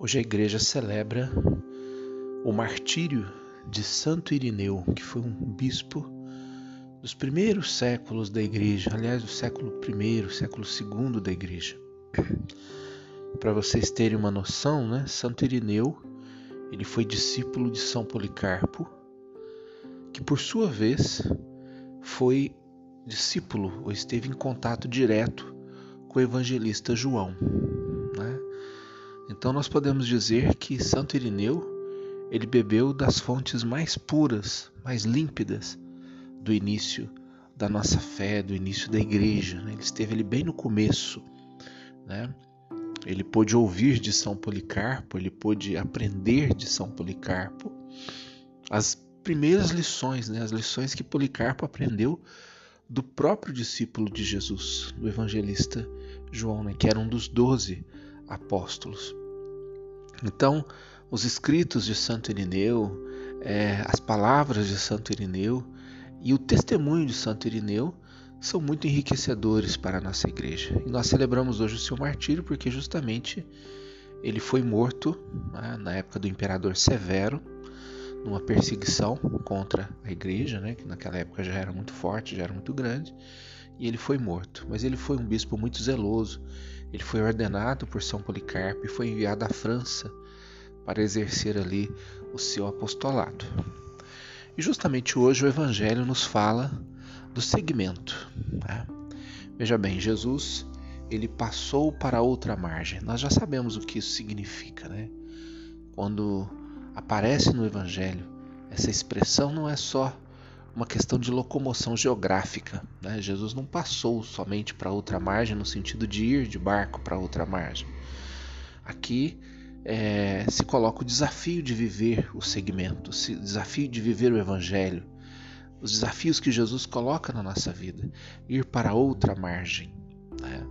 Hoje a igreja celebra o martírio de Santo Irineu, que foi um bispo dos primeiros séculos da igreja, aliás, do século I, século II da igreja. Para vocês terem uma noção, né, Santo Irineu ele foi discípulo de São Policarpo, que por sua vez foi discípulo ou esteve em contato direto com o evangelista João. Então nós podemos dizer que Santo Irineu ele bebeu das fontes mais puras, mais límpidas do início da nossa fé, do início da igreja. Né? Ele esteve ali bem no começo. Né? Ele pôde ouvir de São Policarpo, ele pôde aprender de São Policarpo as primeiras lições, né? as lições que Policarpo aprendeu do próprio discípulo de Jesus, do evangelista João, né? que era um dos doze apóstolos. Então, os escritos de Santo Irineu, é, as palavras de Santo Irineu e o testemunho de Santo Irineu são muito enriquecedores para a nossa igreja. E nós celebramos hoje o seu martírio porque justamente ele foi morto né, na época do imperador Severo, numa perseguição contra a igreja, né, que naquela época já era muito forte, já era muito grande, e ele foi morto. Mas ele foi um bispo muito zeloso ele foi ordenado por São Policarpo e foi enviado à França para exercer ali o seu apostolado. E justamente hoje o Evangelho nos fala do segmento. Né? Veja bem, Jesus ele passou para outra margem. Nós já sabemos o que isso significa, né? Quando aparece no Evangelho essa expressão, não é só uma questão de locomoção geográfica. Né? Jesus não passou somente para outra margem no sentido de ir de barco para outra margem. Aqui é, se coloca o desafio de viver o segmento, o desafio de viver o Evangelho, os desafios que Jesus coloca na nossa vida. Ir para outra margem. Né?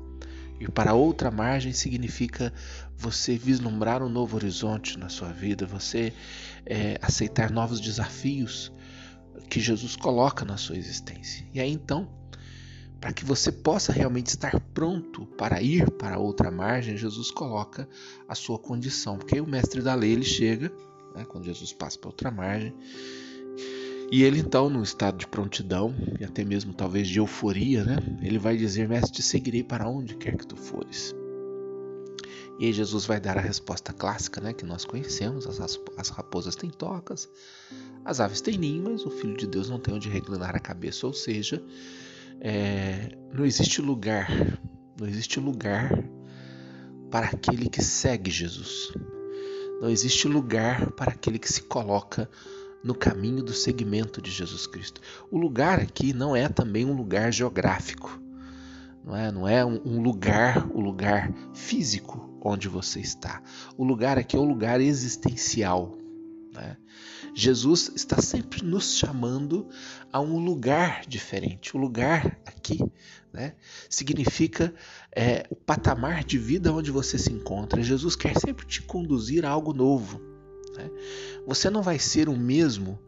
Ir para outra margem significa você vislumbrar um novo horizonte na sua vida, você é, aceitar novos desafios que Jesus coloca na sua existência. E aí então, para que você possa realmente estar pronto para ir para outra margem, Jesus coloca a sua condição. Porque aí o mestre da lei ele chega, né, quando Jesus passa para outra margem, e ele então, no estado de prontidão e até mesmo talvez de euforia, né, ele vai dizer: Mestre, te seguirei para onde quer que tu fores. E aí Jesus vai dar a resposta clássica, né, que nós conhecemos: as, as raposas têm tocas, as aves têm ninho, mas o Filho de Deus não tem onde reclinar a cabeça. Ou seja, é, não existe lugar, não existe lugar para aquele que segue Jesus. Não existe lugar para aquele que se coloca no caminho do seguimento de Jesus Cristo. O lugar aqui não é também um lugar geográfico, não é, não é um, um lugar, o um lugar físico onde você está. O lugar aqui é o lugar existencial. Né? Jesus está sempre nos chamando a um lugar diferente. O lugar aqui né, significa é, o patamar de vida onde você se encontra. Jesus quer sempre te conduzir a algo novo. Né? Você não vai ser o mesmo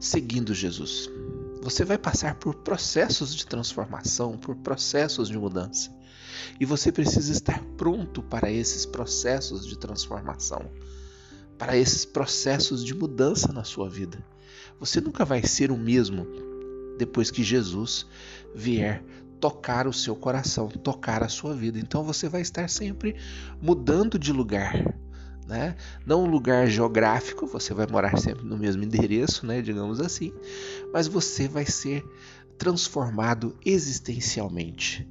seguindo Jesus. Você vai passar por processos de transformação, por processos de mudança. E você precisa estar pronto para esses processos de transformação, para esses processos de mudança na sua vida. Você nunca vai ser o mesmo depois que Jesus vier tocar o seu coração, tocar a sua vida. Então você vai estar sempre mudando de lugar, né? Não um lugar geográfico, você vai morar sempre no mesmo endereço, né, digamos assim, mas você vai ser transformado existencialmente.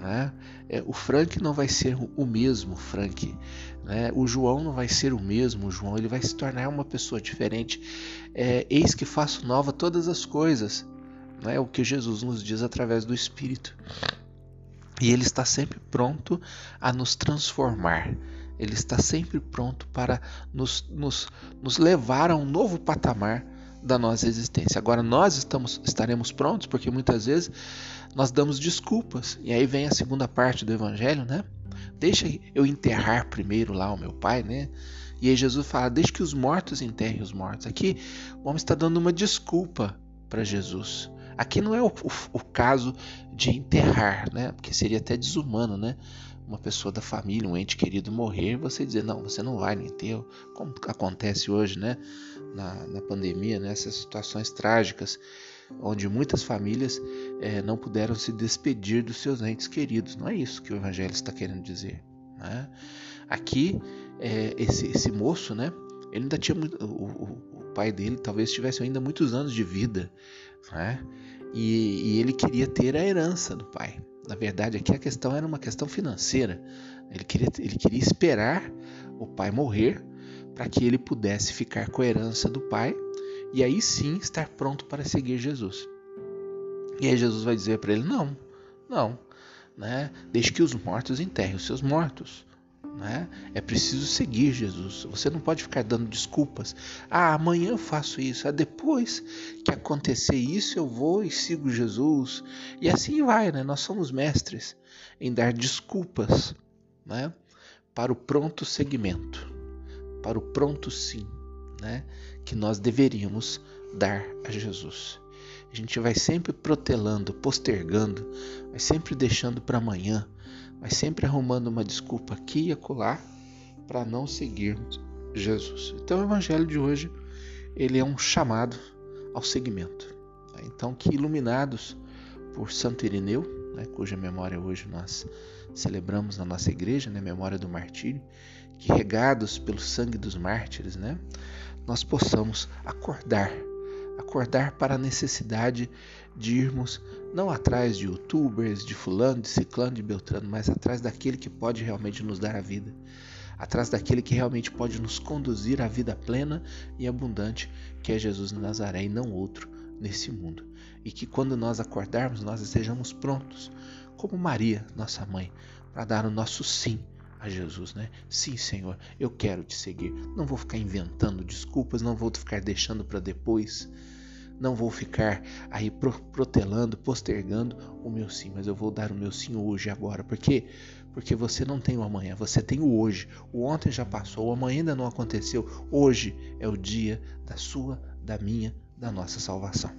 Né? É, o Frank não vai ser o mesmo Frank, né? o João não vai ser o mesmo João, ele vai se tornar uma pessoa diferente. É, Eis que faço nova todas as coisas, é o que Jesus nos diz através do Espírito. E ele está sempre pronto a nos transformar. Ele está sempre pronto para nos, nos, nos levar a um novo patamar da nossa existência. Agora nós estamos estaremos prontos porque muitas vezes nós damos desculpas. E aí vem a segunda parte do evangelho, né? Deixa eu enterrar primeiro lá o meu pai, né? E aí Jesus fala: Deixa que os mortos enterrem os mortos. Aqui o homem está dando uma desculpa para Jesus. Aqui não é o, o, o, caso de enterrar, né? Porque seria até desumano, né? Uma pessoa da família, um ente querido morrer, você dizer, não, você não vai no enterro, como acontece hoje, né? Na, na pandemia, nessas situações trágicas, onde muitas famílias é, não puderam se despedir dos seus entes queridos. Não é isso que o Evangelho está querendo dizer. Né? Aqui, é, esse, esse moço, né? Ele ainda tinha muito, o, o, o, pai dele talvez tivesse ainda muitos anos de vida, né? E, e ele queria ter a herança do pai. Na verdade, aqui a questão era uma questão financeira. Ele queria, ele queria esperar o pai morrer para que ele pudesse ficar com a herança do pai e aí sim estar pronto para seguir Jesus. E aí Jesus vai dizer para ele: não, não, né? deixe que os mortos enterrem os seus mortos. Né? É preciso seguir Jesus. Você não pode ficar dando desculpas. Ah, amanhã eu faço isso. Ah, depois que acontecer isso, eu vou e sigo Jesus. E assim vai, né? Nós somos mestres em dar desculpas, né? Para o pronto seguimento, para o pronto sim, né? Que nós deveríamos dar a Jesus. A gente vai sempre protelando, postergando, vai sempre deixando para amanhã mas sempre arrumando uma desculpa aqui e acolá para não seguirmos Jesus. Então o evangelho de hoje ele é um chamado ao seguimento. Então que iluminados por Santo Irineu, né, cuja memória hoje nós celebramos na nossa igreja, né, memória do martírio, que regados pelo sangue dos mártires, né, nós possamos acordar acordar para a necessidade de irmos não atrás de youtubers, de fulano, de ciclano, de beltrano, mas atrás daquele que pode realmente nos dar a vida, atrás daquele que realmente pode nos conduzir à vida plena e abundante, que é Jesus de Nazaré e não outro nesse mundo. E que quando nós acordarmos, nós estejamos prontos, como Maria, nossa mãe, para dar o nosso sim a Jesus, né? Sim, Senhor, eu quero te seguir. Não vou ficar inventando desculpas, não vou ficar deixando para depois. Não vou ficar aí protelando, postergando o meu sim, mas eu vou dar o meu sim hoje, agora. Por quê? Porque você não tem o amanhã, você tem o hoje. O ontem já passou, o amanhã ainda não aconteceu. Hoje é o dia da sua, da minha, da nossa salvação.